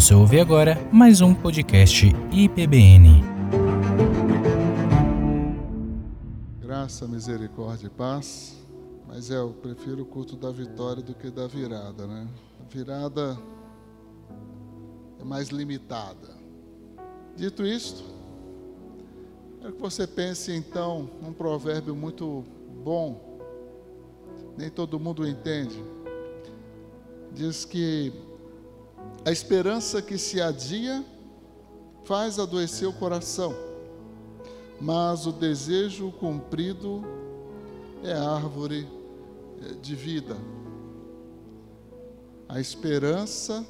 Você ouve agora mais um podcast IPBN. Graça, misericórdia e paz. Mas é, eu prefiro o culto da vitória do que da virada, né? A virada é mais limitada. Dito isto, quero que você pense então num provérbio muito bom, nem todo mundo entende. Diz que a esperança que se adia faz adoecer o coração, mas o desejo cumprido é árvore eh, de vida. A esperança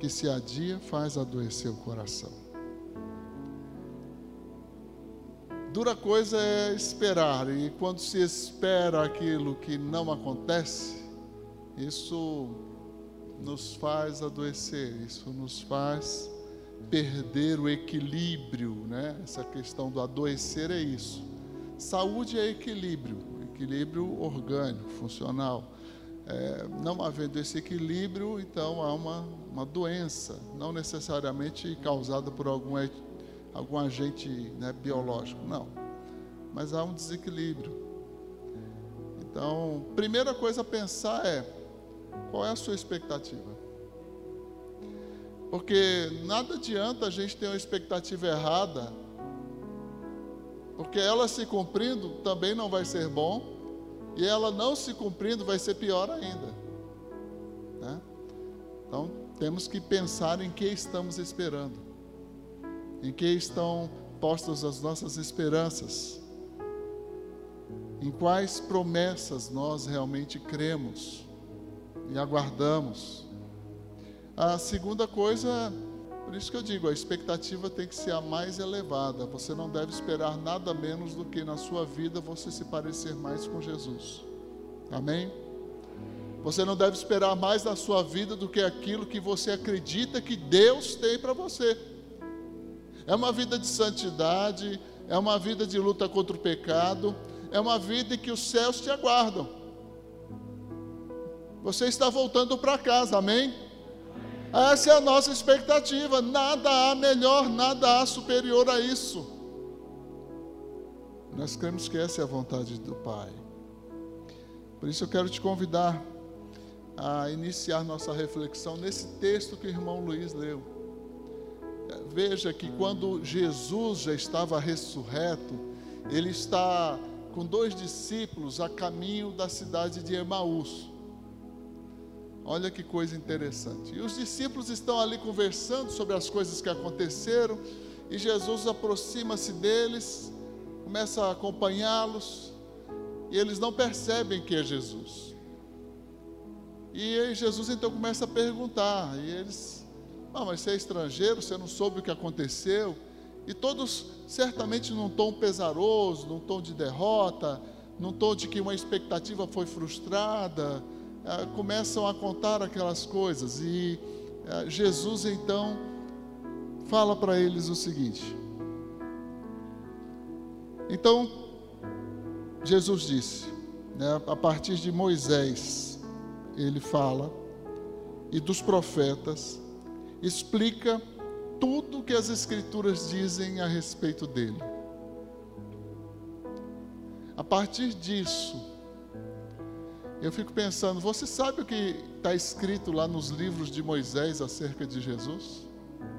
que se adia faz adoecer o coração. Dura coisa é esperar, e quando se espera aquilo que não acontece, isso nos faz adoecer, isso nos faz perder o equilíbrio, né? Essa questão do adoecer é isso. Saúde é equilíbrio, equilíbrio orgânico, funcional. É, não havendo esse equilíbrio, então há uma, uma doença, não necessariamente causada por algum, algum agente né, biológico, não. Mas há um desequilíbrio. Então, primeira coisa a pensar é qual é a sua expectativa? Porque nada adianta a gente ter uma expectativa errada, porque ela se cumprindo também não vai ser bom, e ela não se cumprindo vai ser pior ainda. Né? Então, temos que pensar em que estamos esperando, em que estão postas as nossas esperanças, em quais promessas nós realmente cremos e aguardamos. A segunda coisa, por isso que eu digo, a expectativa tem que ser a mais elevada. Você não deve esperar nada menos do que na sua vida você se parecer mais com Jesus. Amém? Você não deve esperar mais na sua vida do que aquilo que você acredita que Deus tem para você. É uma vida de santidade, é uma vida de luta contra o pecado, é uma vida em que os céus te aguardam. Você está voltando para casa, amém? Essa é a nossa expectativa. Nada há melhor, nada há superior a isso. Nós cremos que essa é a vontade do Pai. Por isso eu quero te convidar a iniciar nossa reflexão nesse texto que o irmão Luiz leu. Veja que quando Jesus já estava ressurreto, ele está com dois discípulos a caminho da cidade de Emaús. Olha que coisa interessante. E os discípulos estão ali conversando sobre as coisas que aconteceram, e Jesus aproxima-se deles, começa a acompanhá-los, e eles não percebem que é Jesus. E Jesus então começa a perguntar, e eles, ah, mas você é estrangeiro, você não soube o que aconteceu? E todos certamente num tom pesaroso, num tom de derrota, num tom de que uma expectativa foi frustrada, ah, começam a contar aquelas coisas e ah, Jesus então fala para eles o seguinte. Então, Jesus disse, né, a partir de Moisés, ele fala, e dos profetas, explica tudo que as Escrituras dizem a respeito dele. A partir disso, eu fico pensando, você sabe o que está escrito lá nos livros de Moisés acerca de Jesus?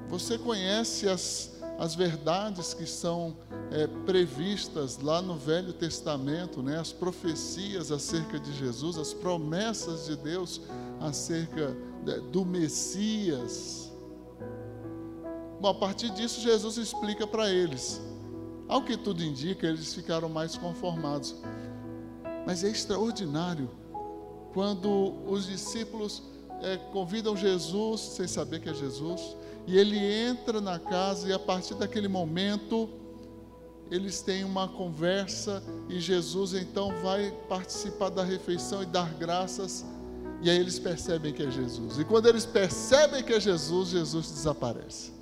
Você conhece as, as verdades que são é, previstas lá no Velho Testamento, né? as profecias acerca de Jesus, as promessas de Deus acerca de, do Messias? Bom, a partir disso, Jesus explica para eles. Ao que tudo indica, eles ficaram mais conformados. Mas é extraordinário quando os discípulos é, convidam Jesus, sem saber que é Jesus, e ele entra na casa, e a partir daquele momento, eles têm uma conversa, e Jesus então vai participar da refeição e dar graças, e aí eles percebem que é Jesus. E quando eles percebem que é Jesus, Jesus desaparece.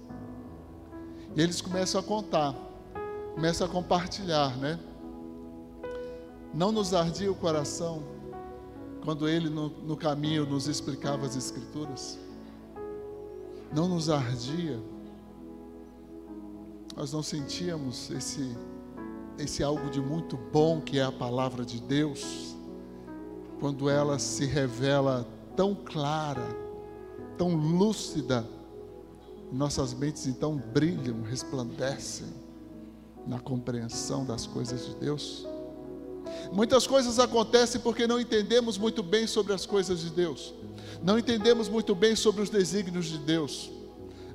E eles começam a contar, começam a compartilhar, né? Não nos ardia o coração quando ele no, no caminho nos explicava as Escrituras? não nos ardia, nós não sentíamos esse, esse algo de muito bom que é a palavra de Deus, quando ela se revela tão clara, tão lúcida, nossas mentes então brilham, resplandecem na compreensão das coisas de Deus. Muitas coisas acontecem porque não entendemos muito bem sobre as coisas de Deus, não entendemos muito bem sobre os desígnios de Deus.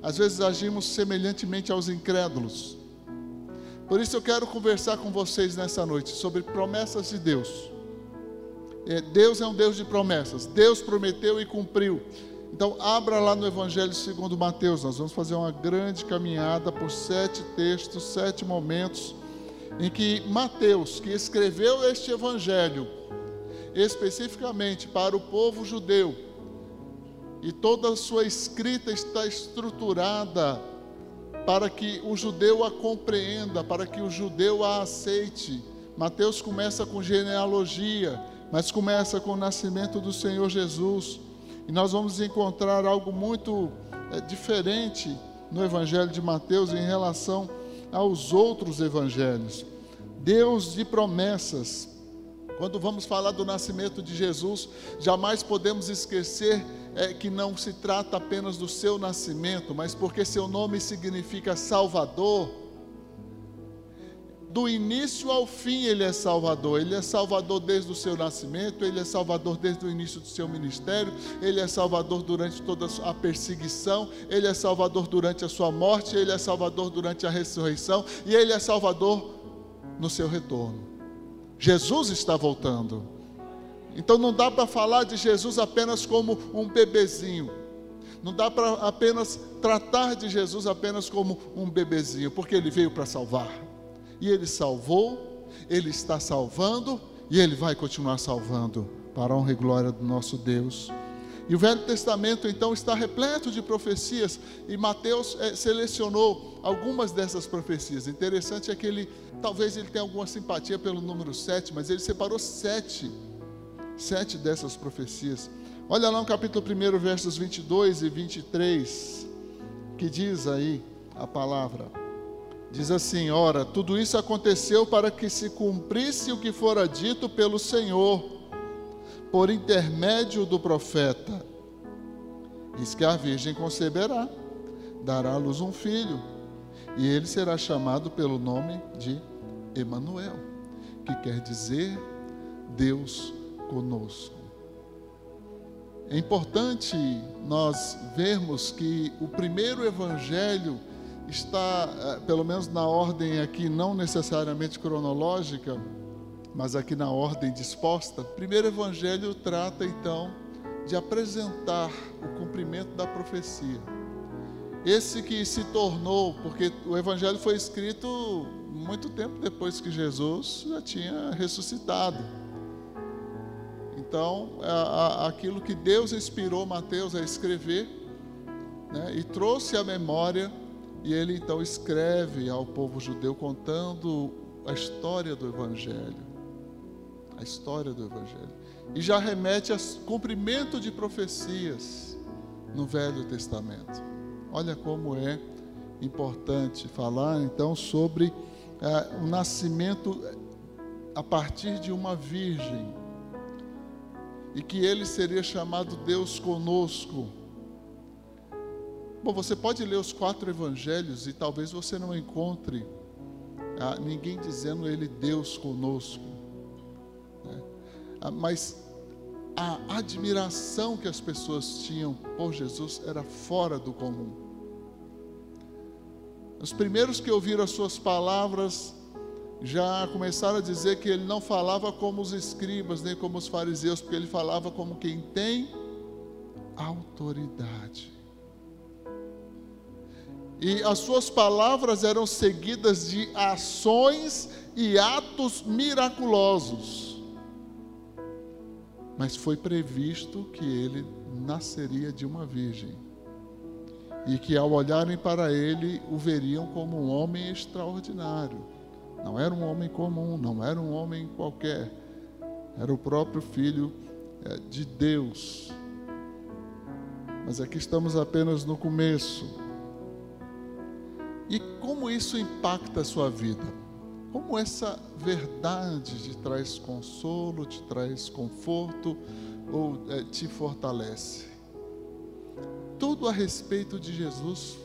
Às vezes agimos semelhantemente aos incrédulos. Por isso eu quero conversar com vocês nessa noite sobre promessas de Deus. É, Deus é um Deus de promessas. Deus prometeu e cumpriu. Então, abra lá no Evangelho segundo Mateus. Nós vamos fazer uma grande caminhada por sete textos, sete momentos, em que Mateus, que escreveu este Evangelho, especificamente para o povo judeu, e toda a sua escrita está estruturada para que o judeu a compreenda, para que o judeu a aceite. Mateus começa com genealogia, mas começa com o nascimento do Senhor Jesus e nós vamos encontrar algo muito é, diferente no Evangelho de Mateus em relação aos outros evangelhos. Deus de promessas. Quando vamos falar do nascimento de Jesus, jamais podemos esquecer é, que não se trata apenas do seu nascimento, mas porque seu nome significa Salvador do início ao fim ele é Salvador. Ele é Salvador desde o seu nascimento, ele é Salvador desde o início do seu ministério, ele é Salvador durante toda a perseguição, ele é Salvador durante a sua morte, ele é Salvador durante a ressurreição e ele é Salvador no seu retorno. Jesus está voltando. Então não dá para falar de Jesus apenas como um bebezinho. Não dá para apenas tratar de Jesus apenas como um bebezinho, porque ele veio para salvar e Ele salvou, Ele está salvando e Ele vai continuar salvando para a honra e glória do nosso Deus. E o Velho Testamento então está repleto de profecias e Mateus é, selecionou algumas dessas profecias. Interessante é que ele, talvez ele tenha alguma simpatia pelo número 7, mas ele separou sete, sete dessas profecias. Olha lá no capítulo 1, versos 22 e 23, que diz aí a palavra. Diz assim: Ora, tudo isso aconteceu para que se cumprisse o que fora dito pelo Senhor, por intermédio do profeta. Diz que a virgem conceberá, dará à luz um filho, e ele será chamado pelo nome de Emanuel, que quer dizer Deus conosco. É importante nós vermos que o primeiro evangelho está, eh, pelo menos na ordem aqui, não necessariamente cronológica, mas aqui na ordem disposta. O primeiro evangelho trata então de apresentar o cumprimento da profecia. Esse que se tornou, porque o evangelho foi escrito muito tempo depois que Jesus já tinha ressuscitado. Então, aquilo que Deus inspirou Mateus a escrever né, e trouxe à memória e ele então escreve ao povo judeu contando a história do Evangelho. A história do Evangelho. E já remete a cumprimento de profecias no Velho Testamento. Olha como é importante falar então sobre é, o nascimento a partir de uma virgem. E que ele seria chamado Deus conosco Bom, você pode ler os quatro evangelhos e talvez você não encontre ah, ninguém dizendo ele Deus conosco. Né? Ah, mas a admiração que as pessoas tinham por Jesus era fora do comum. Os primeiros que ouviram as suas palavras já começaram a dizer que ele não falava como os escribas, nem como os fariseus, porque ele falava como quem tem autoridade. E as suas palavras eram seguidas de ações e atos miraculosos. Mas foi previsto que ele nasceria de uma virgem. E que ao olharem para ele, o veriam como um homem extraordinário. Não era um homem comum, não era um homem qualquer. Era o próprio Filho eh, de Deus. Mas aqui estamos apenas no começo. E como isso impacta a sua vida? Como essa verdade te traz consolo, te traz conforto ou é, te fortalece? Tudo a respeito de Jesus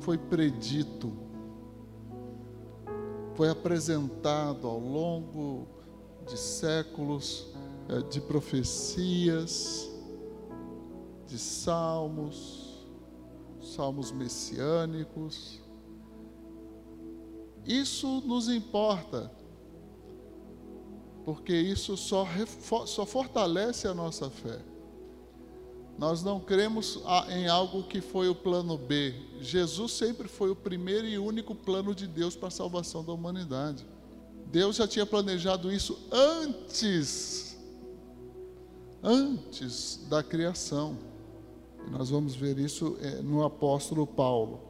foi predito, foi apresentado ao longo de séculos é, de profecias, de salmos, salmos messiânicos. Isso nos importa, porque isso só, só fortalece a nossa fé. Nós não cremos em algo que foi o plano B. Jesus sempre foi o primeiro e único plano de Deus para a salvação da humanidade. Deus já tinha planejado isso antes, antes da criação. E nós vamos ver isso é, no apóstolo Paulo.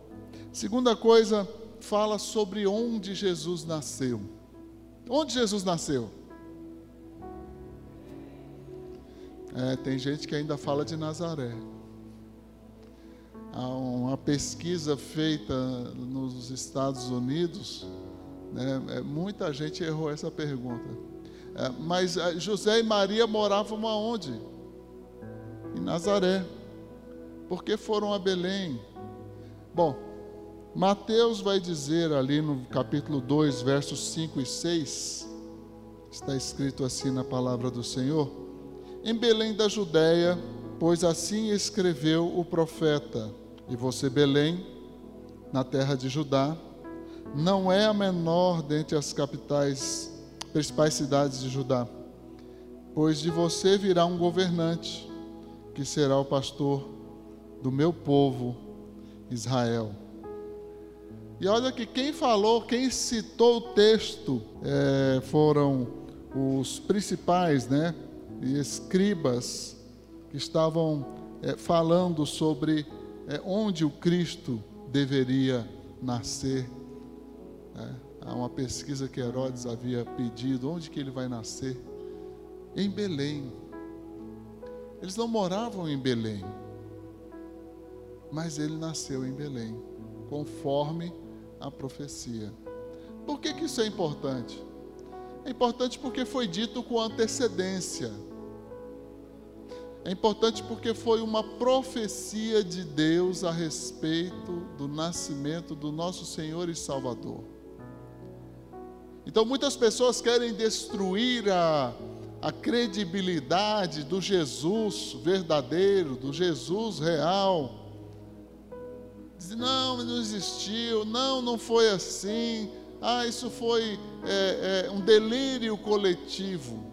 Segunda coisa, fala sobre onde Jesus nasceu. Onde Jesus nasceu? É, tem gente que ainda fala de Nazaré. Há uma pesquisa feita nos Estados Unidos, né, é, muita gente errou essa pergunta. É, mas é, José e Maria moravam aonde? Em Nazaré. Por que foram a Belém? Bom, Mateus vai dizer ali no capítulo 2, versos 5 e 6, está escrito assim na palavra do Senhor: Em Belém da Judéia, pois assim escreveu o profeta, e você, Belém, na terra de Judá, não é a menor dentre as capitais, principais cidades de Judá, pois de você virá um governante, que será o pastor do meu povo Israel. E olha que quem falou, quem citou o texto é, foram os principais, né? E escribas que estavam é, falando sobre é, onde o Cristo deveria nascer. Né? Há uma pesquisa que Herodes havia pedido, onde que ele vai nascer? Em Belém. Eles não moravam em Belém, mas ele nasceu em Belém, conforme a profecia. Por que, que isso é importante? É importante porque foi dito com antecedência. É importante porque foi uma profecia de Deus a respeito do nascimento do nosso Senhor e Salvador. Então, muitas pessoas querem destruir a, a credibilidade do Jesus verdadeiro, do Jesus real Diz, não, não existiu, não, não foi assim, ah, isso foi é, é, um delírio coletivo.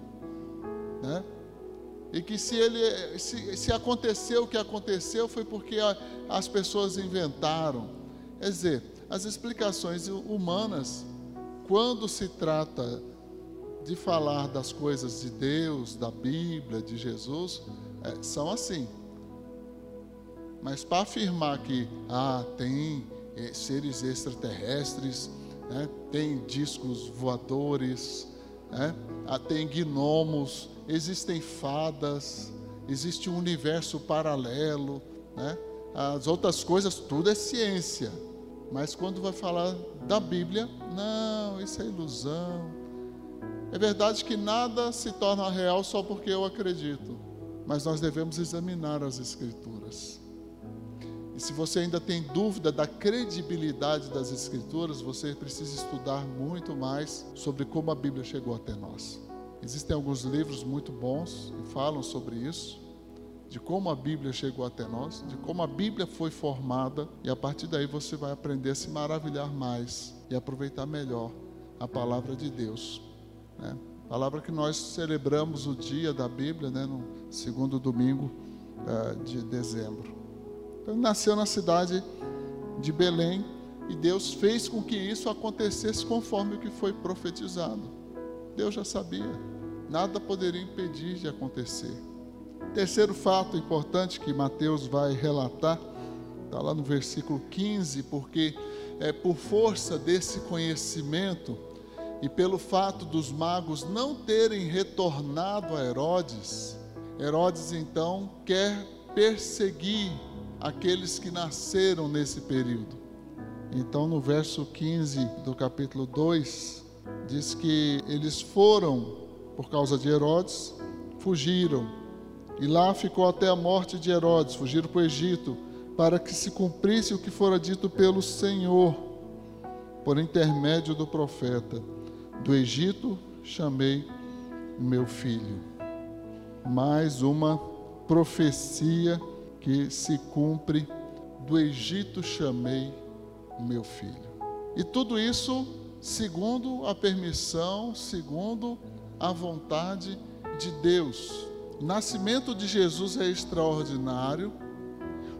Né? E que se, ele, se, se aconteceu o que aconteceu foi porque a, as pessoas inventaram. Quer dizer, as explicações humanas, quando se trata de falar das coisas de Deus, da Bíblia, de Jesus, é, são assim. Mas para afirmar que ah, tem é, seres extraterrestres, né, tem discos voadores, né, ah, tem gnomos, existem fadas, existe um universo paralelo, né, as outras coisas, tudo é ciência. Mas quando vai falar da Bíblia, não, isso é ilusão. É verdade que nada se torna real só porque eu acredito, mas nós devemos examinar as Escrituras. Se você ainda tem dúvida da credibilidade das Escrituras, você precisa estudar muito mais sobre como a Bíblia chegou até nós. Existem alguns livros muito bons que falam sobre isso, de como a Bíblia chegou até nós, de como a Bíblia foi formada, e a partir daí você vai aprender a se maravilhar mais e aproveitar melhor a palavra de Deus. Né? Palavra que nós celebramos o dia da Bíblia, né, no segundo domingo uh, de dezembro. Então, ele nasceu na cidade de Belém e Deus fez com que isso acontecesse conforme o que foi profetizado. Deus já sabia, nada poderia impedir de acontecer. Terceiro fato importante que Mateus vai relatar, está lá no versículo 15, porque é por força desse conhecimento e pelo fato dos magos não terem retornado a Herodes, Herodes então quer perseguir aqueles que nasceram nesse período. Então, no verso 15 do capítulo 2, diz que eles foram por causa de Herodes, fugiram, e lá ficou até a morte de Herodes, fugiram para o Egito, para que se cumprisse o que fora dito pelo Senhor, por intermédio do profeta: Do Egito chamei meu filho. Mais uma profecia que se cumpre: Do Egito chamei meu filho. E tudo isso segundo a permissão, segundo a vontade de Deus. O nascimento de Jesus é extraordinário.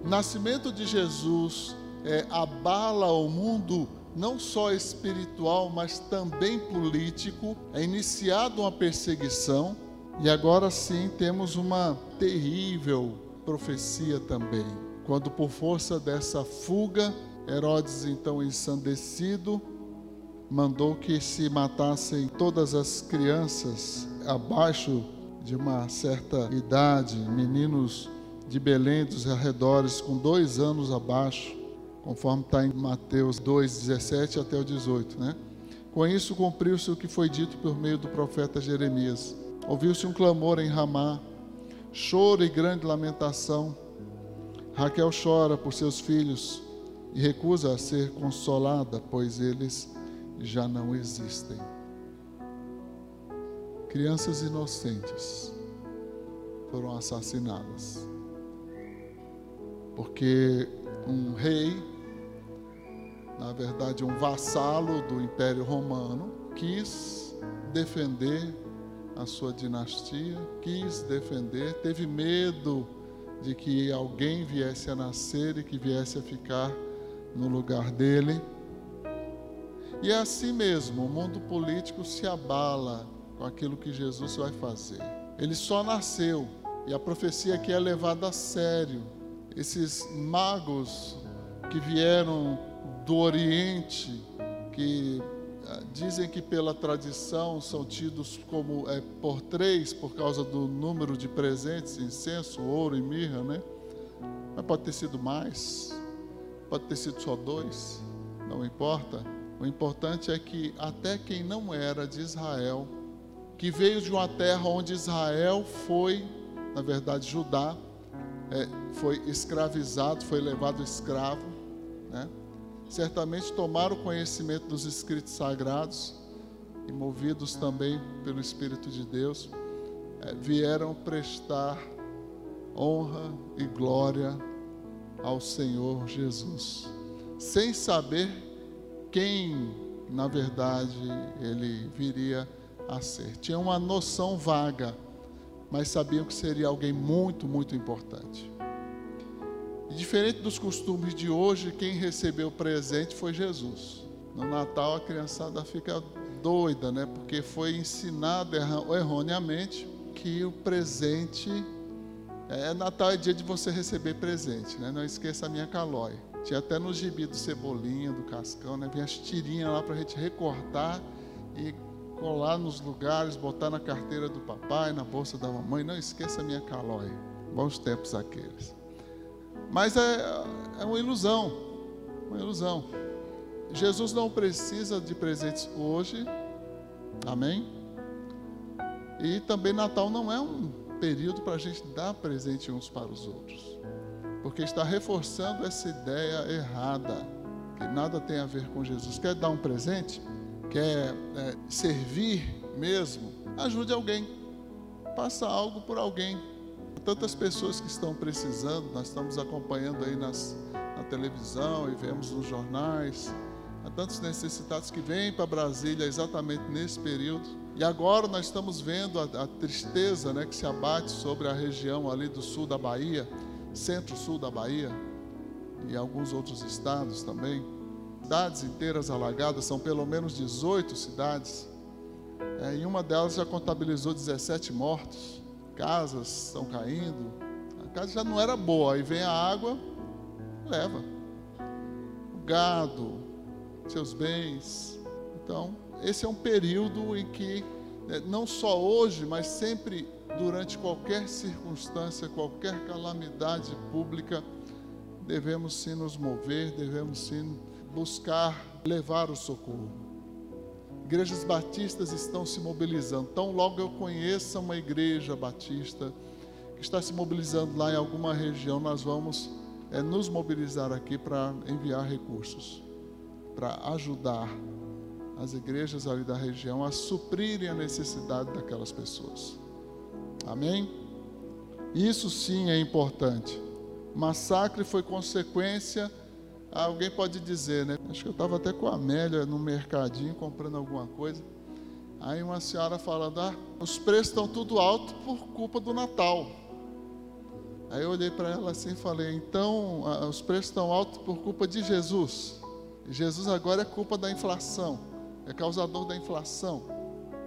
O nascimento de Jesus é, abala o mundo não só espiritual, mas também político. É iniciada uma perseguição e agora sim temos uma terrível profecia também. Quando por força dessa fuga, Herodes então ensandecido mandou que se matassem todas as crianças abaixo de uma certa idade, meninos de Belém dos arredores com dois anos abaixo, conforme está em Mateus 2, 17 até o 18, né? Com isso cumpriu-se o que foi dito por meio do profeta Jeremias. Ouviu-se um clamor em Ramá, choro e grande lamentação. Raquel chora por seus filhos e recusa a ser consolada, pois eles já não existem. Crianças inocentes foram assassinadas. Porque um rei, na verdade um vassalo do Império Romano, quis defender a sua dinastia, quis defender, teve medo de que alguém viesse a nascer e que viesse a ficar no lugar dele e é assim mesmo, o mundo político se abala com aquilo que Jesus vai fazer. Ele só nasceu e a profecia aqui é levada a sério. Esses magos que vieram do Oriente, que dizem que pela tradição são tidos como é, por três por causa do número de presentes, incenso, ouro e mirra, né? Mas pode ter sido mais, pode ter sido só dois, não importa. O importante é que até quem não era de Israel, que veio de uma terra onde Israel foi, na verdade, Judá, é, foi escravizado, foi levado escravo, né? Certamente tomaram conhecimento dos escritos sagrados e, movidos também pelo Espírito de Deus, é, vieram prestar honra e glória ao Senhor Jesus, sem saber quem, na verdade, ele viria a ser. Tinha uma noção vaga, mas sabiam que seria alguém muito, muito importante. E diferente dos costumes de hoje, quem recebeu o presente foi Jesus. No Natal a criançada fica doida, né? Porque foi ensinado erroneamente que o presente é Natal é dia de você receber presente, né? Não esqueça a minha calói. Tinha até no gibi do Cebolinha, do Cascão, né? Vinha as tirinhas lá para a gente recortar e colar nos lugares, botar na carteira do papai, na bolsa da mamãe. Não esqueça a minha calói. Bons tempos aqueles. Mas é, é uma ilusão. Uma ilusão. Jesus não precisa de presentes hoje. Amém? E também Natal não é um período para a gente dar presente uns para os outros porque está reforçando essa ideia errada, que nada tem a ver com Jesus. Quer dar um presente? Quer é, servir mesmo? Ajude alguém, faça algo por alguém. Tantas pessoas que estão precisando, nós estamos acompanhando aí nas, na televisão e vemos nos jornais. Há tantos necessitados que vêm para Brasília exatamente nesse período. E agora nós estamos vendo a, a tristeza né, que se abate sobre a região ali do sul da Bahia centro-sul da Bahia e alguns outros estados também. Cidades inteiras alagadas, são pelo menos 18 cidades. É, e uma delas já contabilizou 17 mortos. Casas estão caindo. A casa já não era boa, aí vem a água, leva. O gado, seus bens. Então, esse é um período em que, né, não só hoje, mas sempre durante qualquer circunstância, qualquer calamidade pública, devemos sim nos mover, devemos sim buscar levar o socorro. Igrejas batistas estão se mobilizando. Tão logo eu conheça uma igreja batista que está se mobilizando lá em alguma região, nós vamos é, nos mobilizar aqui para enviar recursos, para ajudar as igrejas ali da região a suprirem a necessidade daquelas pessoas. Amém? Isso sim é importante. Massacre foi consequência. Alguém pode dizer, né? Acho que eu estava até com a Amélia no mercadinho comprando alguma coisa. Aí uma senhora falando: ah, os preços estão tudo alto por culpa do Natal. Aí eu olhei para ela assim e falei: então os preços estão altos por culpa de Jesus. Jesus agora é culpa da inflação, é causador da inflação.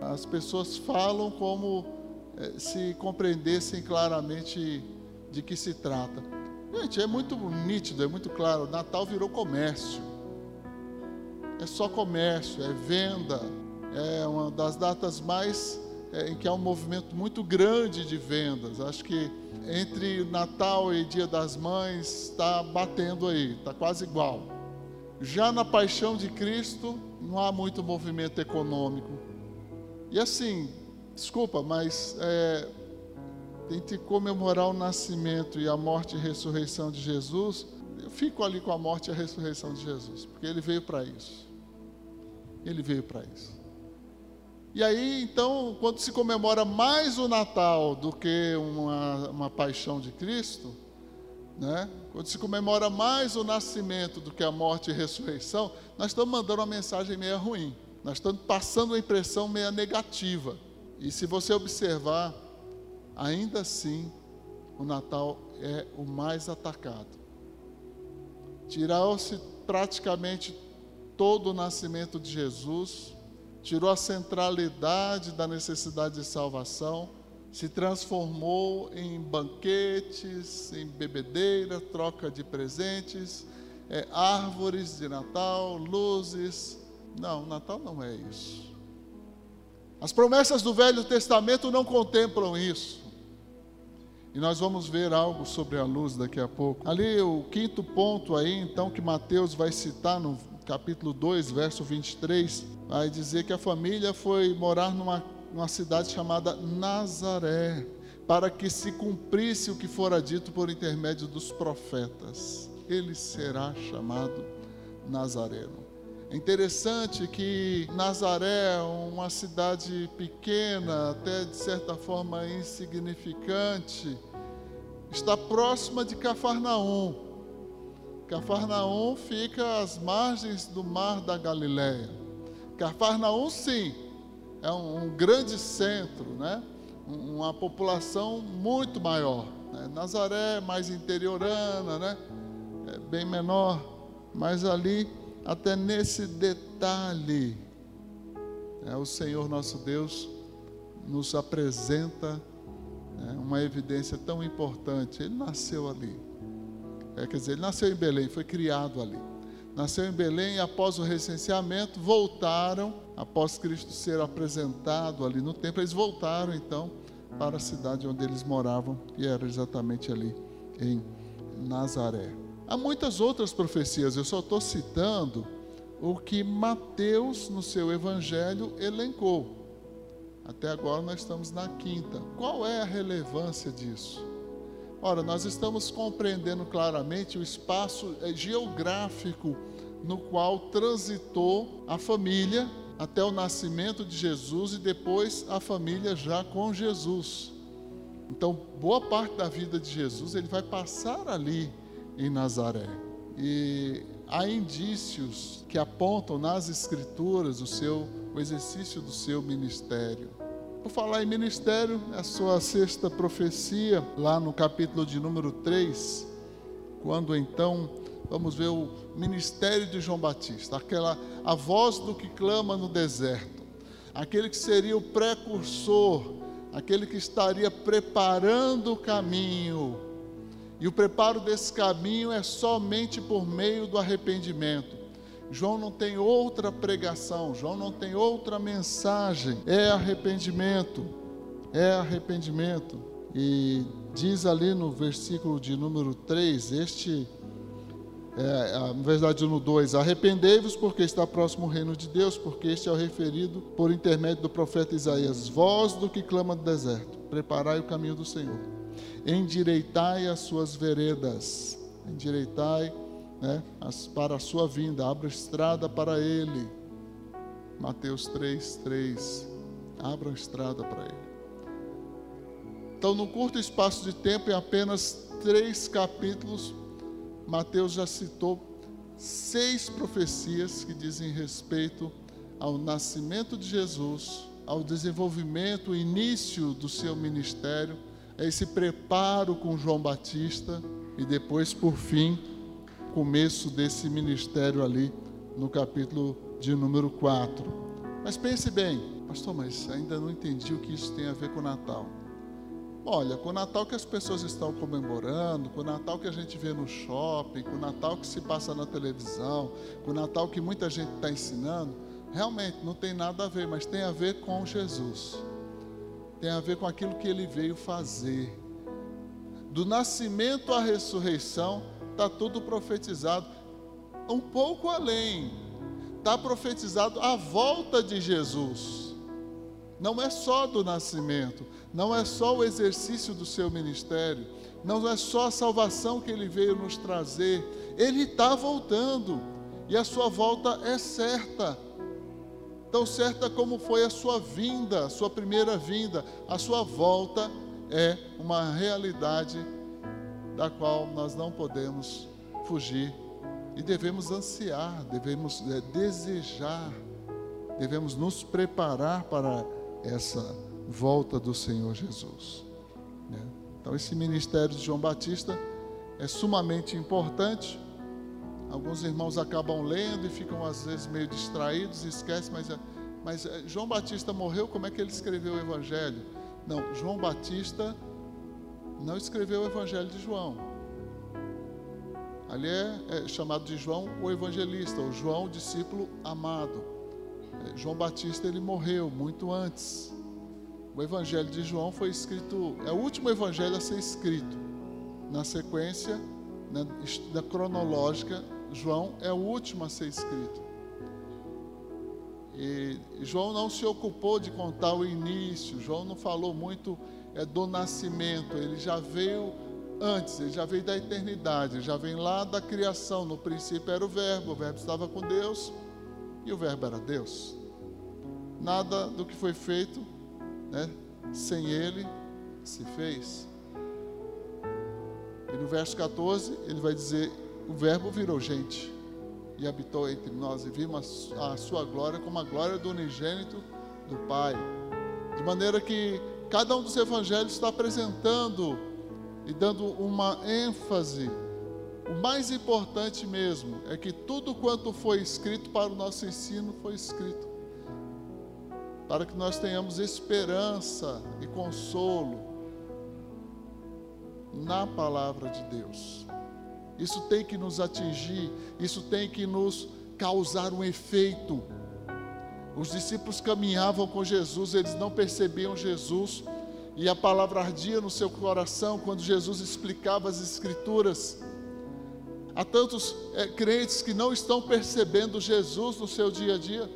As pessoas falam como eh, se compreendessem claramente de que se trata. Gente, é muito nítido, é muito claro. Natal virou comércio. É só comércio, é venda. É uma das datas mais é, em que há um movimento muito grande de vendas. Acho que entre Natal e Dia das Mães está batendo aí, está quase igual. Já na paixão de Cristo, não há muito movimento econômico. E assim, desculpa, mas é, tente comemorar o nascimento e a morte e ressurreição de Jesus, eu fico ali com a morte e a ressurreição de Jesus, porque ele veio para isso. Ele veio para isso. E aí, então, quando se comemora mais o Natal do que uma, uma paixão de Cristo, né? quando se comemora mais o nascimento do que a morte e a ressurreição, nós estamos mandando uma mensagem meio ruim. Nós estamos passando uma impressão meio negativa. E se você observar, ainda assim, o Natal é o mais atacado. Tirou-se praticamente todo o nascimento de Jesus, tirou a centralidade da necessidade de salvação, se transformou em banquetes, em bebedeira, troca de presentes, é, árvores de Natal, luzes. Não, Natal não é isso. As promessas do Velho Testamento não contemplam isso. E nós vamos ver algo sobre a luz daqui a pouco. Ali, o quinto ponto aí, então, que Mateus vai citar no capítulo 2, verso 23, vai dizer que a família foi morar numa, numa cidade chamada Nazaré, para que se cumprisse o que fora dito por intermédio dos profetas. Ele será chamado Nazareno. É interessante que Nazaré, uma cidade pequena, até de certa forma insignificante, está próxima de Cafarnaum. Cafarnaum fica às margens do mar da Galileia. Cafarnaum, sim, é um, um grande centro, né? uma população muito maior. Né? Nazaré, mais interiorana, né? é bem menor, mas ali até nesse detalhe, é, o Senhor nosso Deus nos apresenta é, uma evidência tão importante. Ele nasceu ali. É, quer dizer, ele nasceu em Belém, foi criado ali. Nasceu em Belém e após o recenseamento voltaram, após Cristo ser apresentado ali no templo, eles voltaram então para a cidade onde eles moravam, que era exatamente ali em Nazaré. Há muitas outras profecias, eu só estou citando o que Mateus, no seu evangelho, elencou. Até agora nós estamos na quinta. Qual é a relevância disso? Ora, nós estamos compreendendo claramente o espaço eh, geográfico no qual transitou a família até o nascimento de Jesus e depois a família já com Jesus. Então, boa parte da vida de Jesus ele vai passar ali em Nazaré. E há indícios que apontam nas escrituras o seu o exercício do seu ministério. Por falar em ministério, a sua sexta profecia, lá no capítulo de número 3, quando então vamos ver o ministério de João Batista, aquela a voz do que clama no deserto, aquele que seria o precursor, aquele que estaria preparando o caminho e o preparo desse caminho é somente por meio do arrependimento. João não tem outra pregação, João não tem outra mensagem. É arrependimento. É arrependimento. E diz ali no versículo de número 3: Este é, na verdade no 2, arrependei-vos porque está próximo o reino de Deus, porque este é o referido por intermédio do profeta Isaías, voz do que clama do deserto, preparai o caminho do Senhor, endireitai as suas veredas, endireitai né, as, para a sua vinda, abra estrada para ele, Mateus 3, 3, abra estrada para ele. Então, num curto espaço de tempo, em apenas três capítulos, Mateus já citou seis profecias que dizem respeito ao nascimento de Jesus, ao desenvolvimento, início do seu ministério, esse preparo com João Batista e depois, por fim, começo desse ministério ali no capítulo de número 4. Mas pense bem, pastor, mas ainda não entendi o que isso tem a ver com o Natal. Olha, com o Natal que as pessoas estão comemorando, com o Natal que a gente vê no shopping, com o Natal que se passa na televisão, com o Natal que muita gente está ensinando, realmente não tem nada a ver, mas tem a ver com Jesus. Tem a ver com aquilo que ele veio fazer. Do nascimento à ressurreição, está tudo profetizado. Um pouco além, está profetizado a volta de Jesus. Não é só do nascimento, não é só o exercício do seu ministério, não é só a salvação que ele veio nos trazer, ele está voltando e a sua volta é certa. Tão certa como foi a sua vinda, sua primeira vinda, a sua volta é uma realidade da qual nós não podemos fugir e devemos ansiar, devemos é, desejar, devemos nos preparar para essa volta do Senhor Jesus. Né? Então, esse ministério de João Batista é sumamente importante. Alguns irmãos acabam lendo e ficam às vezes meio distraídos e esquecem, mas, é, mas é, João Batista morreu, como é que ele escreveu o Evangelho? Não, João Batista não escreveu o Evangelho de João. Ali é, é chamado de João o evangelista, ou João o discípulo amado. É, João Batista ele morreu muito antes. O Evangelho de João foi escrito, é o último evangelho a ser escrito. Na sequência, na, na cronológica, João é o último a ser escrito. E João não se ocupou de contar o início, João não falou muito é, do nascimento, ele já veio antes, ele já veio da eternidade, ele já vem lá da criação. No princípio era o Verbo, o Verbo estava com Deus e o Verbo era Deus. Nada do que foi feito né? sem ele se fez. E no verso 14 ele vai dizer: O Verbo virou gente e habitou entre nós, e vimos a sua glória como a glória do unigênito do Pai. De maneira que cada um dos evangelhos está apresentando e dando uma ênfase. O mais importante mesmo é que tudo quanto foi escrito para o nosso ensino foi escrito para que nós tenhamos esperança e consolo na palavra de Deus. Isso tem que nos atingir, isso tem que nos causar um efeito. Os discípulos caminhavam com Jesus, eles não percebiam Jesus, e a palavra ardia no seu coração quando Jesus explicava as Escrituras. Há tantos é, crentes que não estão percebendo Jesus no seu dia a dia.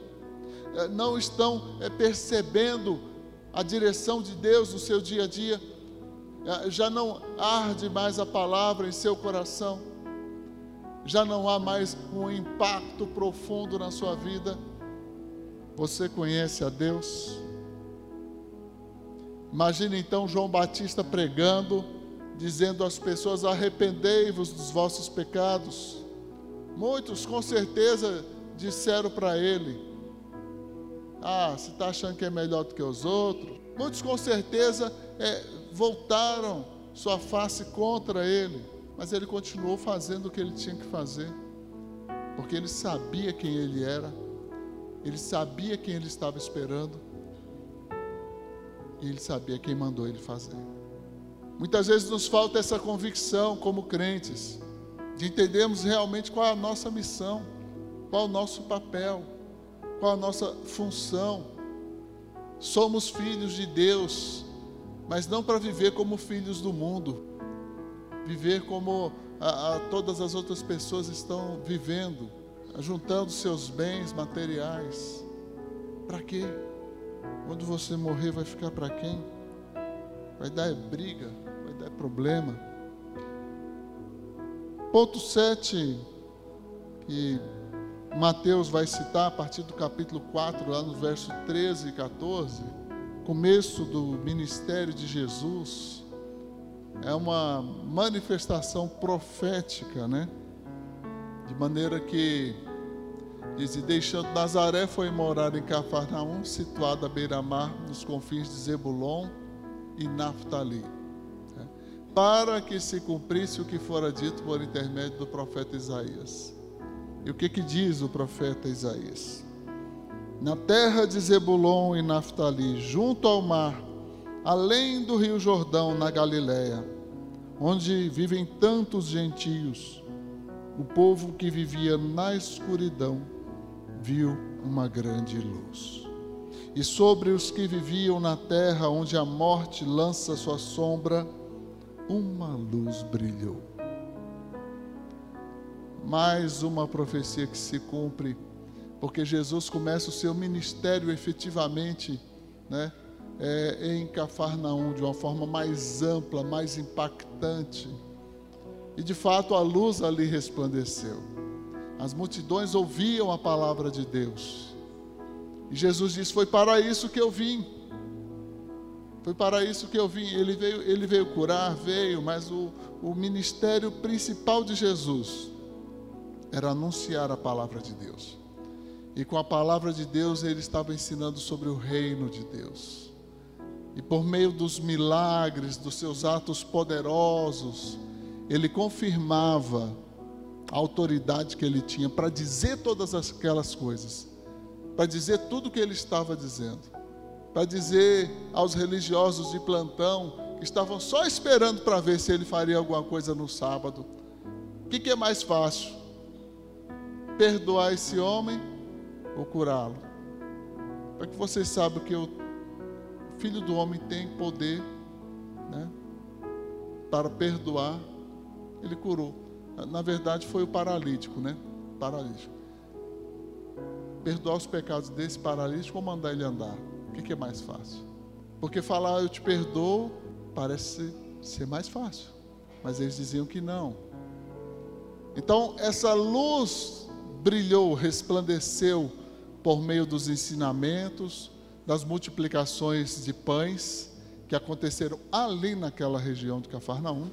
Eh, não estão eh, percebendo a direção de Deus no seu dia a dia, já não arde mais a palavra em seu coração, já não há mais um impacto profundo na sua vida. Você conhece a Deus? Imagine então João Batista pregando, dizendo às pessoas: arrependei-vos dos vossos pecados. Muitos com certeza disseram para ele: ah, você está achando que é melhor do que os outros? Muitos com certeza é, voltaram sua face contra ele, mas ele continuou fazendo o que ele tinha que fazer, porque ele sabia quem ele era, ele sabia quem ele estava esperando, e ele sabia quem mandou ele fazer. Muitas vezes nos falta essa convicção como crentes, de entendermos realmente qual é a nossa missão, qual é o nosso papel qual a nossa função. Somos filhos de Deus, mas não para viver como filhos do mundo, viver como a, a todas as outras pessoas estão vivendo, juntando seus bens materiais. Para quê? Quando você morrer, vai ficar para quem? Vai dar briga, vai dar problema. Ponto 7, que Mateus vai citar a partir do capítulo 4, lá no verso 13 e 14, começo do ministério de Jesus é uma manifestação profética, né? De maneira que diz, deixando Nazaré foi morar em Cafarnaum, situado à beira-mar, nos confins de Zebulon e Naphtali, né? para que se cumprisse o que fora dito por intermédio do profeta Isaías. E o que que diz o profeta Isaías? Na terra de Zebulon e Naphtali, junto ao mar, além do rio Jordão, na Galiléia, onde vivem tantos gentios, o povo que vivia na escuridão viu uma grande luz. E sobre os que viviam na terra onde a morte lança sua sombra, uma luz brilhou. Mais uma profecia que se cumpre, porque Jesus começa o seu ministério efetivamente, né? É, em Cafarnaum de uma forma mais ampla, mais impactante. E de fato a luz ali resplandeceu. As multidões ouviam a palavra de Deus. E Jesus disse: Foi para isso que eu vim. Foi para isso que eu vim. Ele veio, ele veio curar, veio, mas o, o ministério principal de Jesus era anunciar a palavra de Deus. E com a palavra de Deus ele estava ensinando sobre o reino de Deus. E por meio dos milagres, dos seus atos poderosos, ele confirmava a autoridade que ele tinha para dizer todas aquelas coisas, para dizer tudo o que ele estava dizendo, para dizer aos religiosos de plantão que estavam só esperando para ver se ele faria alguma coisa no sábado. O que, que é mais fácil? Perdoar esse homem ou curá-lo? Para que vocês saibam que eu Filho do homem tem poder né, para perdoar. Ele curou. Na verdade, foi o paralítico, né? Paralítico. Perdoar os pecados desse paralítico ou mandar ele andar? O que, que é mais fácil? Porque falar eu te perdoo parece ser mais fácil. Mas eles diziam que não. Então, essa luz brilhou, resplandeceu por meio dos ensinamentos, das multiplicações de pães que aconteceram ali naquela região de Cafarnaum,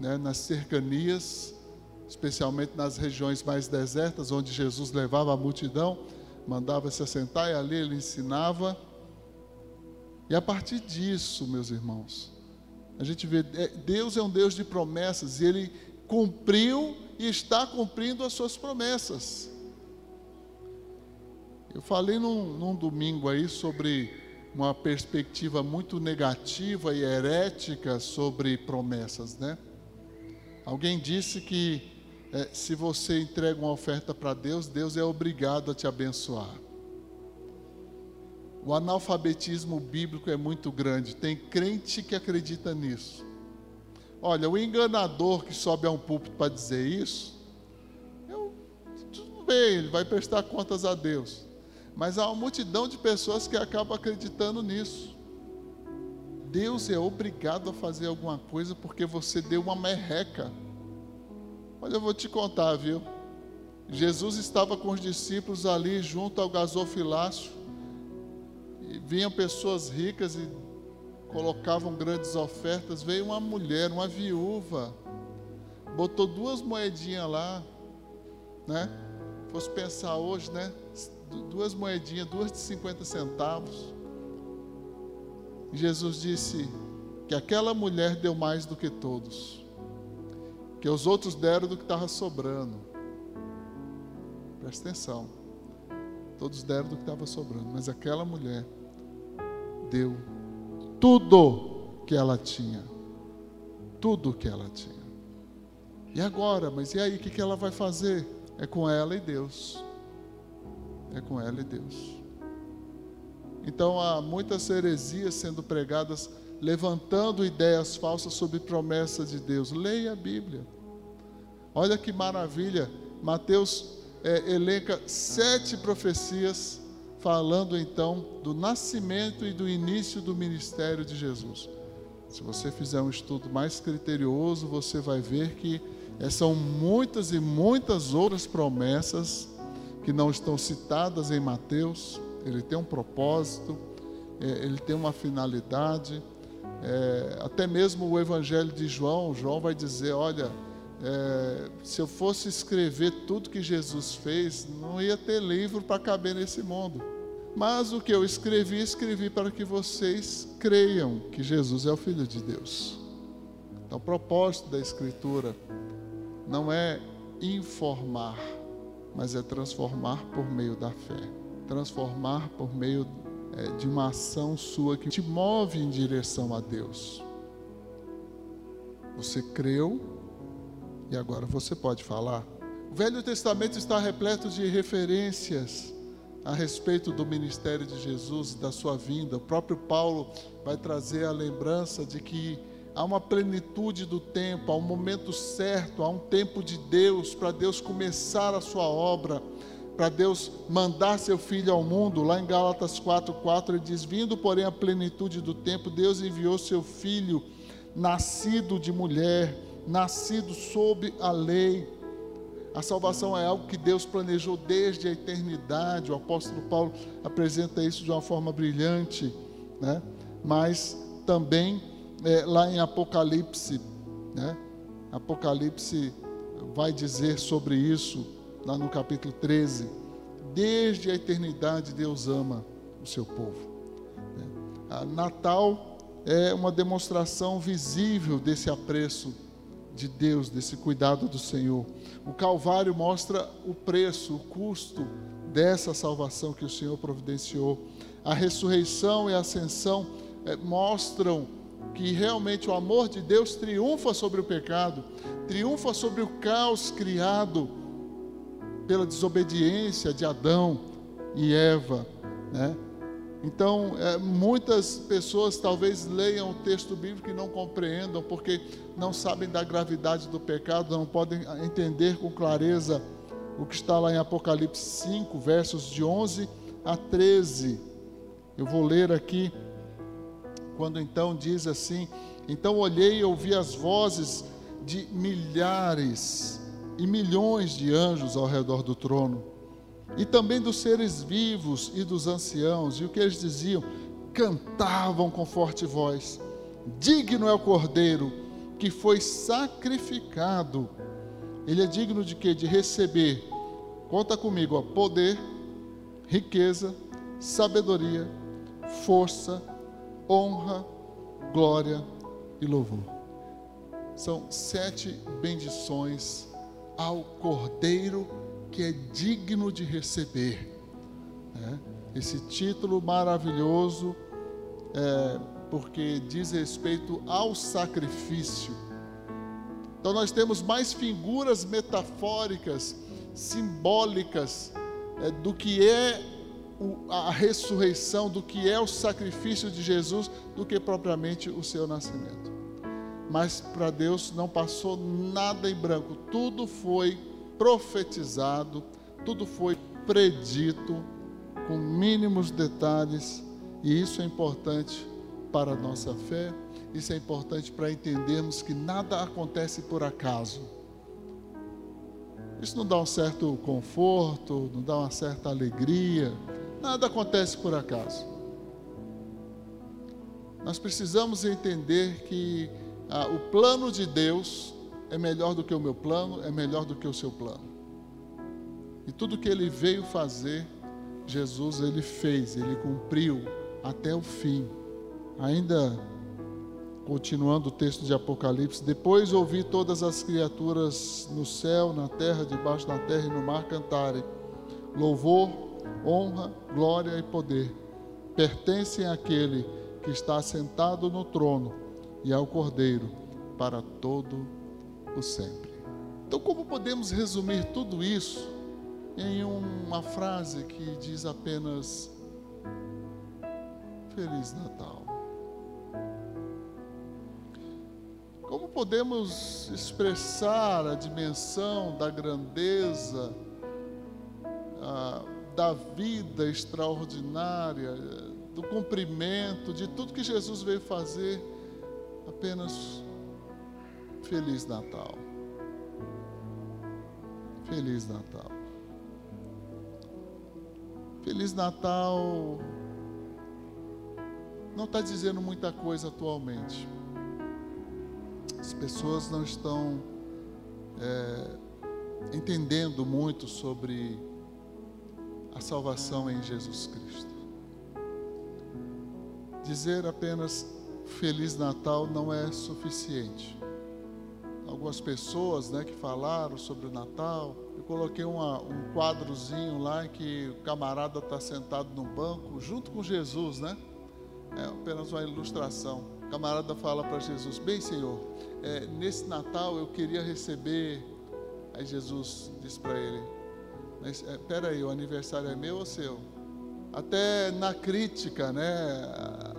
né, nas cercanias, especialmente nas regiões mais desertas, onde Jesus levava a multidão, mandava se assentar e ali ele ensinava. E a partir disso, meus irmãos, a gente vê, é, Deus é um Deus de promessas e ele cumpriu e está cumprindo as suas promessas. Eu falei num, num domingo aí sobre uma perspectiva muito negativa e herética sobre promessas, né? Alguém disse que é, se você entrega uma oferta para Deus, Deus é obrigado a te abençoar. O analfabetismo bíblico é muito grande, tem crente que acredita nisso. Olha, o enganador que sobe a um púlpito para dizer isso, eu, tudo bem, ele vai prestar contas a Deus. Mas há uma multidão de pessoas que acabam acreditando nisso. Deus é obrigado a fazer alguma coisa porque você deu uma merreca. Olha, eu vou te contar, viu? Jesus estava com os discípulos ali junto ao gasofilácio. E vinham pessoas ricas e colocavam grandes ofertas. Veio uma mulher, uma viúva, botou duas moedinhas lá, né? Fosse pensar hoje, né? Duas moedinhas, duas de 50 centavos. Jesus disse que aquela mulher deu mais do que todos, que os outros deram do que estava sobrando. Presta atenção. Todos deram do que estava sobrando, mas aquela mulher deu tudo que ela tinha. Tudo que ela tinha. E agora? Mas e aí? O que ela vai fazer? É com ela e Deus é com ela e Deus. Então há muitas heresias sendo pregadas, levantando ideias falsas sobre promessas de Deus. Leia a Bíblia. Olha que maravilha, Mateus é, elenca sete profecias falando então do nascimento e do início do ministério de Jesus. Se você fizer um estudo mais criterioso, você vai ver que é, são muitas e muitas outras promessas que não estão citadas em Mateus. Ele tem um propósito, é, ele tem uma finalidade. É, até mesmo o Evangelho de João, João vai dizer: olha, é, se eu fosse escrever tudo que Jesus fez, não ia ter livro para caber nesse mundo. Mas o que eu escrevi, escrevi para que vocês creiam que Jesus é o Filho de Deus. Então, o propósito da Escritura não é informar, mas é transformar por meio da fé transformar por meio é, de uma ação sua que te move em direção a Deus. Você creu e agora você pode falar. O Velho Testamento está repleto de referências a respeito do ministério de Jesus, da sua vinda. O próprio Paulo vai trazer a lembrança de que há uma plenitude do tempo, há um momento certo, há um tempo de Deus para Deus começar a sua obra, para Deus mandar seu filho ao mundo. Lá em Gálatas 4:4 ele diz: "Vindo, porém, a plenitude do tempo, Deus enviou seu filho, nascido de mulher, nascido sob a lei. A salvação é algo que Deus planejou desde a eternidade. O apóstolo Paulo apresenta isso de uma forma brilhante, né? Mas também é, lá em Apocalipse, né? Apocalipse vai dizer sobre isso, lá no capítulo 13. Desde a eternidade, Deus ama o seu povo. Né? Natal é uma demonstração visível desse apreço de Deus, desse cuidado do Senhor. O Calvário mostra o preço, o custo dessa salvação que o Senhor providenciou. A ressurreição e a ascensão é, mostram que realmente o amor de Deus triunfa sobre o pecado, triunfa sobre o caos criado pela desobediência de Adão e Eva, né? Então, é, muitas pessoas talvez leiam o texto bíblico e não compreendam, porque não sabem da gravidade do pecado, não podem entender com clareza o que está lá em Apocalipse 5, versos de 11 a 13. Eu vou ler aqui, quando então diz assim: Então olhei e ouvi as vozes de milhares e milhões de anjos ao redor do trono e também dos seres vivos e dos anciãos. E o que eles diziam? Cantavam com forte voz: Digno é o Cordeiro que foi sacrificado. Ele é digno de quê? De receber. Conta comigo, ó, poder, riqueza, sabedoria, força, honra, glória e louvor. São sete bendições ao Cordeiro que é digno de receber. Né? Esse título maravilhoso, é, porque diz respeito ao sacrifício. Então, nós temos mais figuras metafóricas, simbólicas, é, do que é a ressurreição, do que é o sacrifício de Jesus, do que propriamente o seu nascimento. Mas para Deus não passou nada em branco, tudo foi profetizado, tudo foi predito com mínimos detalhes, e isso é importante para a nossa fé, isso é importante para entendermos que nada acontece por acaso. Isso não dá um certo conforto, não dá uma certa alegria, nada acontece por acaso. Nós precisamos entender que ah, o plano de Deus é melhor do que o meu plano, é melhor do que o seu plano. E tudo que ele veio fazer, Jesus ele fez, ele cumpriu até o fim. Ainda continuando o texto de Apocalipse, depois ouvi todas as criaturas no céu, na terra, debaixo da terra e no mar cantarem: louvor, honra, glória e poder pertencem àquele que está sentado no trono e ao Cordeiro para todo o o sempre. Então, como podemos resumir tudo isso em uma frase que diz apenas Feliz Natal? Como podemos expressar a dimensão da grandeza, a, da vida extraordinária, do cumprimento de tudo que Jesus veio fazer, apenas Feliz Natal. Feliz Natal. Feliz Natal não está dizendo muita coisa atualmente. As pessoas não estão é, entendendo muito sobre a salvação em Jesus Cristo. Dizer apenas Feliz Natal não é suficiente. Algumas pessoas né, que falaram sobre o Natal, eu coloquei uma, um quadrozinho lá em que o camarada está sentado no banco junto com Jesus, né? É apenas uma ilustração. O camarada fala para Jesus: Bem, Senhor, é, nesse Natal eu queria receber. Aí Jesus diz para ele: Mas é, peraí, o aniversário é meu ou seu? Até na crítica, né?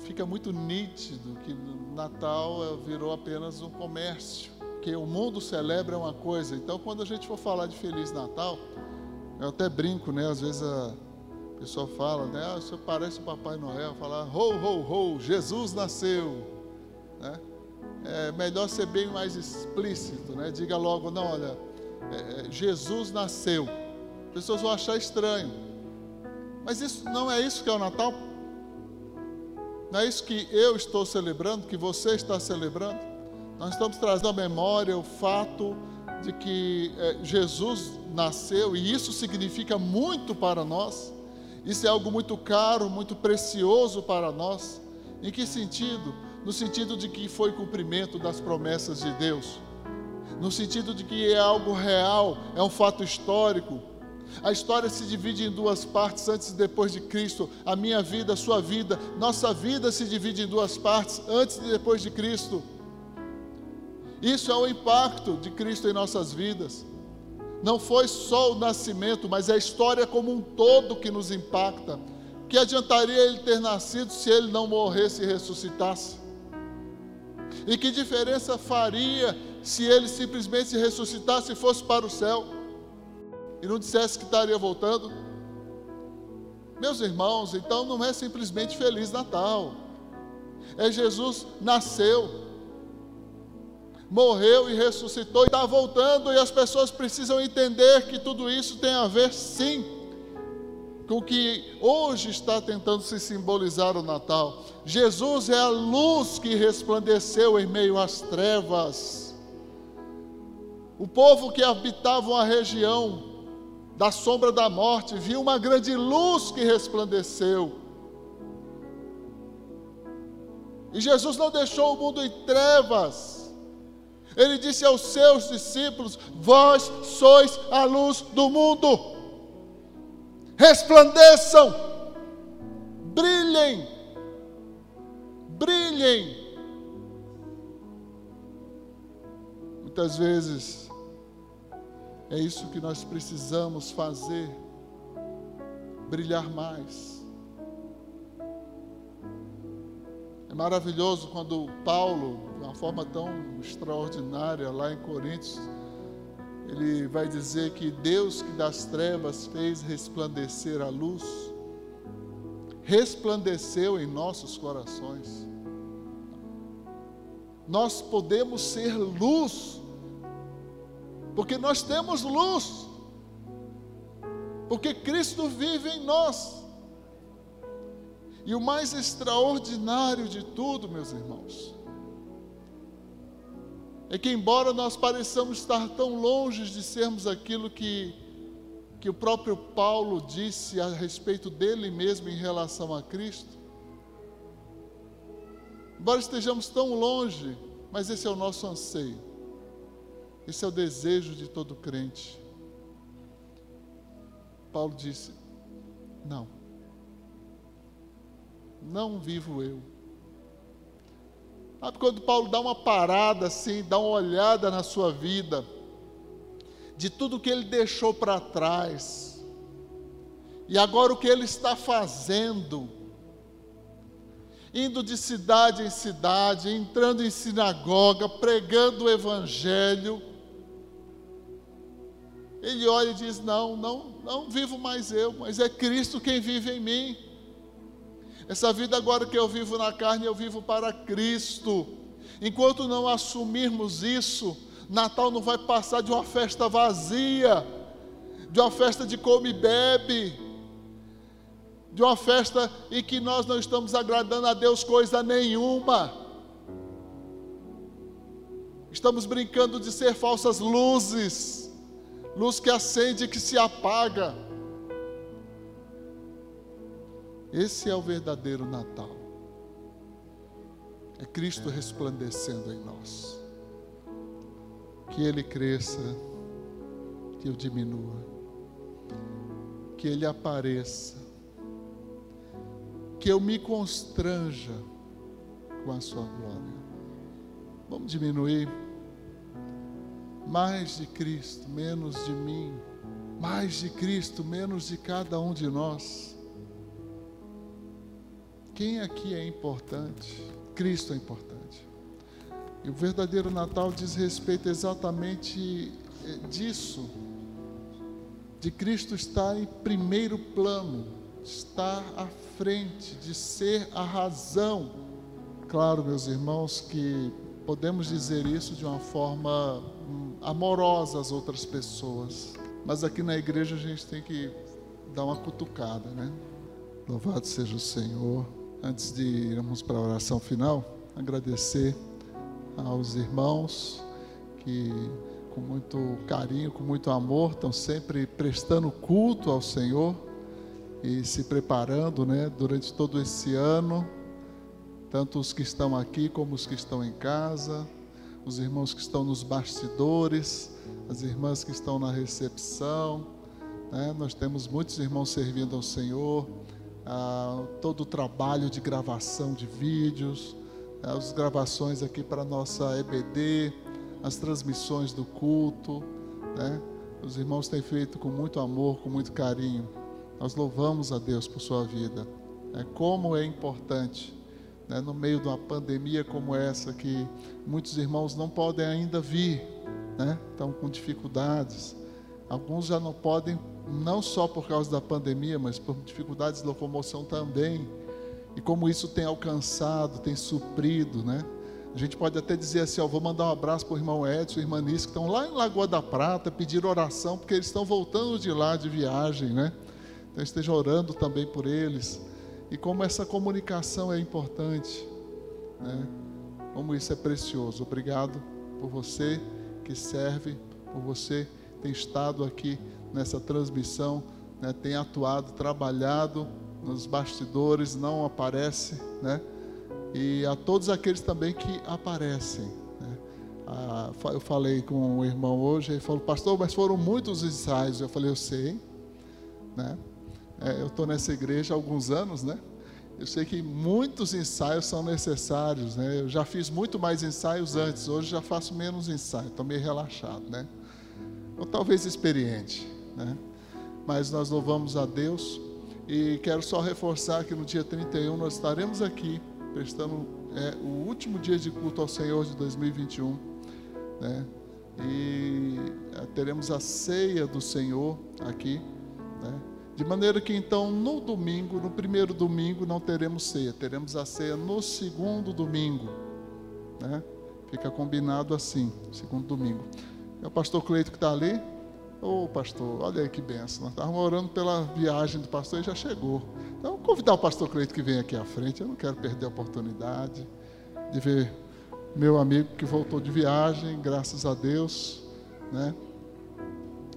Fica muito nítido que Natal é, virou apenas um comércio, que o mundo celebra uma coisa. Então, quando a gente for falar de Feliz Natal, eu até brinco, né? Às vezes a pessoa fala, né? Ah, senhor parece o Papai Noel, falar ho, ho, ho, Jesus nasceu, né? É melhor ser bem mais explícito, né? Diga logo, não, olha, é, é, Jesus nasceu. As pessoas vão achar estranho. Mas isso não é isso que é o Natal? Não é isso que eu estou celebrando, que você está celebrando? Nós estamos trazendo à memória o fato de que é, Jesus nasceu e isso significa muito para nós. Isso é algo muito caro, muito precioso para nós. Em que sentido? No sentido de que foi cumprimento das promessas de Deus. No sentido de que é algo real, é um fato histórico a história se divide em duas partes, antes e depois de Cristo. A minha vida, a sua vida, nossa vida se divide em duas partes, antes e depois de Cristo. Isso é o impacto de Cristo em nossas vidas. Não foi só o nascimento, mas é a história como um todo que nos impacta. Que adiantaria ele ter nascido se ele não morresse e ressuscitasse? E que diferença faria se ele simplesmente ressuscitasse e fosse para o céu? e não dissesse que estaria voltando? Meus irmãos, então não é simplesmente Feliz Natal. É Jesus nasceu, morreu e ressuscitou e está voltando, e as pessoas precisam entender que tudo isso tem a ver sim com o que hoje está tentando se simbolizar o Natal. Jesus é a luz que resplandeceu em meio às trevas. O povo que habitava uma região da sombra da morte, viu uma grande luz que resplandeceu. E Jesus não deixou o mundo em trevas. Ele disse aos seus discípulos: Vós sois a luz do mundo. Resplandeçam, brilhem, brilhem. Muitas vezes é isso que nós precisamos fazer, brilhar mais. É maravilhoso quando Paulo, de uma forma tão extraordinária, lá em Coríntios, ele vai dizer que Deus que das trevas fez resplandecer a luz, resplandeceu em nossos corações. Nós podemos ser luz porque nós temos luz, porque Cristo vive em nós. E o mais extraordinário de tudo, meus irmãos, é que, embora nós pareçamos estar tão longe de sermos aquilo que, que o próprio Paulo disse a respeito dele mesmo em relação a Cristo, embora estejamos tão longe, mas esse é o nosso anseio. Esse é o desejo de todo crente. Paulo disse: Não, não vivo eu. Sabe quando Paulo dá uma parada assim, dá uma olhada na sua vida, de tudo que ele deixou para trás, e agora o que ele está fazendo, indo de cidade em cidade, entrando em sinagoga, pregando o Evangelho. Ele olha e diz: Não, não, não vivo mais eu, mas é Cristo quem vive em mim. Essa vida agora que eu vivo na carne, eu vivo para Cristo. Enquanto não assumirmos isso, Natal não vai passar de uma festa vazia, de uma festa de come e bebe, de uma festa em que nós não estamos agradando a Deus coisa nenhuma. Estamos brincando de ser falsas luzes, luz que acende e que se apaga. Esse é o verdadeiro Natal. É Cristo resplandecendo em nós. Que Ele cresça, que eu diminua. Que Ele apareça que eu me constranja com a sua glória. Vamos diminuir. Mais de Cristo, menos de mim. Mais de Cristo, menos de cada um de nós. Quem aqui é importante? Cristo é importante. E o verdadeiro Natal diz respeito exatamente eh, disso, de Cristo estar em primeiro plano estar à frente, de ser a razão. Claro, meus irmãos, que podemos dizer isso de uma forma amorosa às outras pessoas, mas aqui na igreja a gente tem que dar uma cutucada, né? Louvado seja o Senhor. Antes de irmos para a oração final, agradecer aos irmãos que com muito carinho, com muito amor, estão sempre prestando culto ao Senhor e se preparando, né, durante todo esse ano, tanto os que estão aqui como os que estão em casa, os irmãos que estão nos bastidores, as irmãs que estão na recepção, né? nós temos muitos irmãos servindo ao Senhor, ah, todo o trabalho de gravação de vídeos, ah, as gravações aqui para a nossa EBD, as transmissões do culto, né? os irmãos têm feito com muito amor, com muito carinho. Nós louvamos a Deus por sua vida. É, como é importante, né, no meio de uma pandemia como essa, que muitos irmãos não podem ainda vir, né, estão com dificuldades. Alguns já não podem, não só por causa da pandemia, mas por dificuldades de locomoção também. E como isso tem alcançado, tem suprido, né? A gente pode até dizer assim, ó, vou mandar um abraço para o irmão Edson e irmã Nice, que estão lá em Lagoa da Prata, pedir oração, porque eles estão voltando de lá de viagem, né? Então esteja orando também por eles. E como essa comunicação é importante, né? como isso é precioso. Obrigado por você que serve, por você que tem estado aqui nessa transmissão, né? tem atuado, trabalhado nos bastidores, não aparece, né? E a todos aqueles também que aparecem. Né? Ah, eu falei com o irmão hoje, ele falou, pastor, mas foram muitos ensaios. Eu falei, eu sei, né? É, eu estou nessa igreja há alguns anos, né? Eu sei que muitos ensaios são necessários, né? Eu já fiz muito mais ensaios antes, hoje já faço menos ensaios, estou meio relaxado, né? Ou talvez experiente, né? Mas nós louvamos a Deus e quero só reforçar que no dia 31 nós estaremos aqui prestando é, o último dia de culto ao Senhor de 2021, né? E é, teremos a ceia do Senhor aqui, né? De maneira que então no domingo, no primeiro domingo, não teremos ceia, teremos a ceia no segundo domingo. Né? Fica combinado assim, segundo domingo. É o pastor Cleito que está ali. Ô oh, pastor, olha aí que benção. Nós estávamos orando pela viagem do pastor e já chegou. Então, vou convidar o pastor Cleito que vem aqui à frente. Eu não quero perder a oportunidade de ver meu amigo que voltou de viagem, graças a Deus. Né?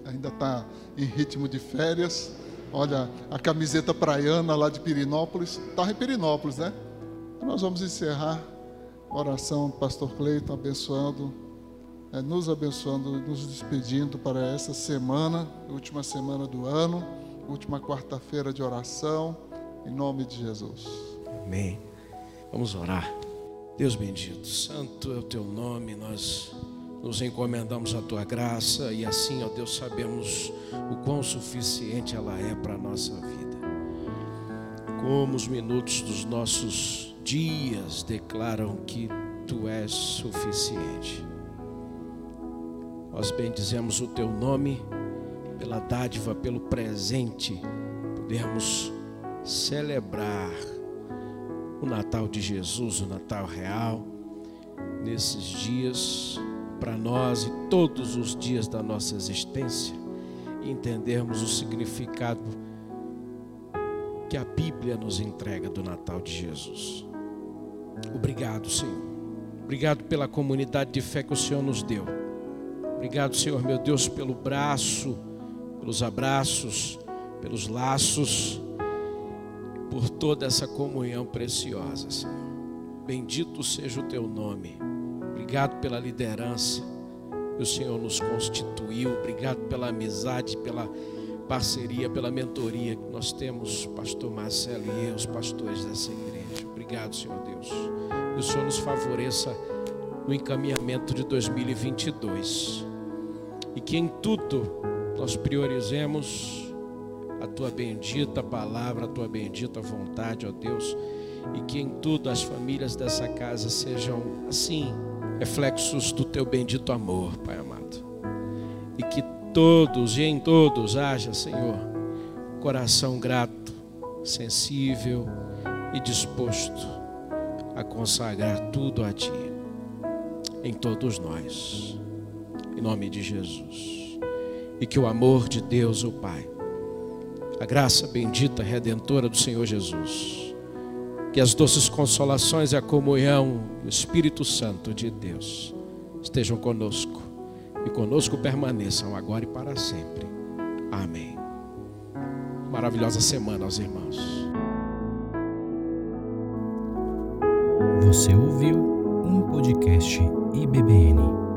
Ainda está em ritmo de férias. Olha, a camiseta praiana lá de Pirinópolis. Estava em Pirinópolis, né? Nós vamos encerrar a oração do pastor Cleiton, abençoando, é, nos abençoando, nos despedindo para essa semana, última semana do ano, última quarta-feira de oração, em nome de Jesus. Amém. Vamos orar. Deus bendito, santo é o teu nome, nós nos encomendamos a tua graça e assim, ó Deus, sabemos o quão suficiente ela é para a nossa vida. Como os minutos dos nossos dias declaram que tu és suficiente. Nós bendizemos o teu nome pela dádiva, pelo presente, podemos celebrar o Natal de Jesus, o Natal real, nesses dias, para nós e todos os dias da nossa existência, entendermos o significado que a Bíblia nos entrega do Natal de Jesus. Obrigado, Senhor. Obrigado pela comunidade de fé que o Senhor nos deu. Obrigado, Senhor, meu Deus, pelo braço, pelos abraços, pelos laços, por toda essa comunhão preciosa, Senhor. Bendito seja o teu nome. Obrigado pela liderança que o Senhor nos constituiu. Obrigado pela amizade, pela parceria, pela mentoria que nós temos, pastor Marcelo e eu, os pastores dessa igreja. Obrigado, Senhor Deus. Que o Senhor nos favoreça no encaminhamento de 2022. E que em tudo nós priorizemos a tua bendita palavra, a tua bendita vontade, ó Deus, e que em tudo as famílias dessa casa sejam assim, reflexos do teu bendito amor, Pai amado. E que todos e em todos haja, Senhor, coração grato, sensível e disposto a consagrar tudo a Ti, em todos nós, em nome de Jesus. E que o amor de Deus, o Pai, a graça bendita, redentora do Senhor Jesus, que as doces consolações e a comunhão do Espírito Santo de Deus estejam conosco e conosco permaneçam agora e para sempre. Amém. Maravilhosa semana aos irmãos. Você ouviu um podcast IBBN.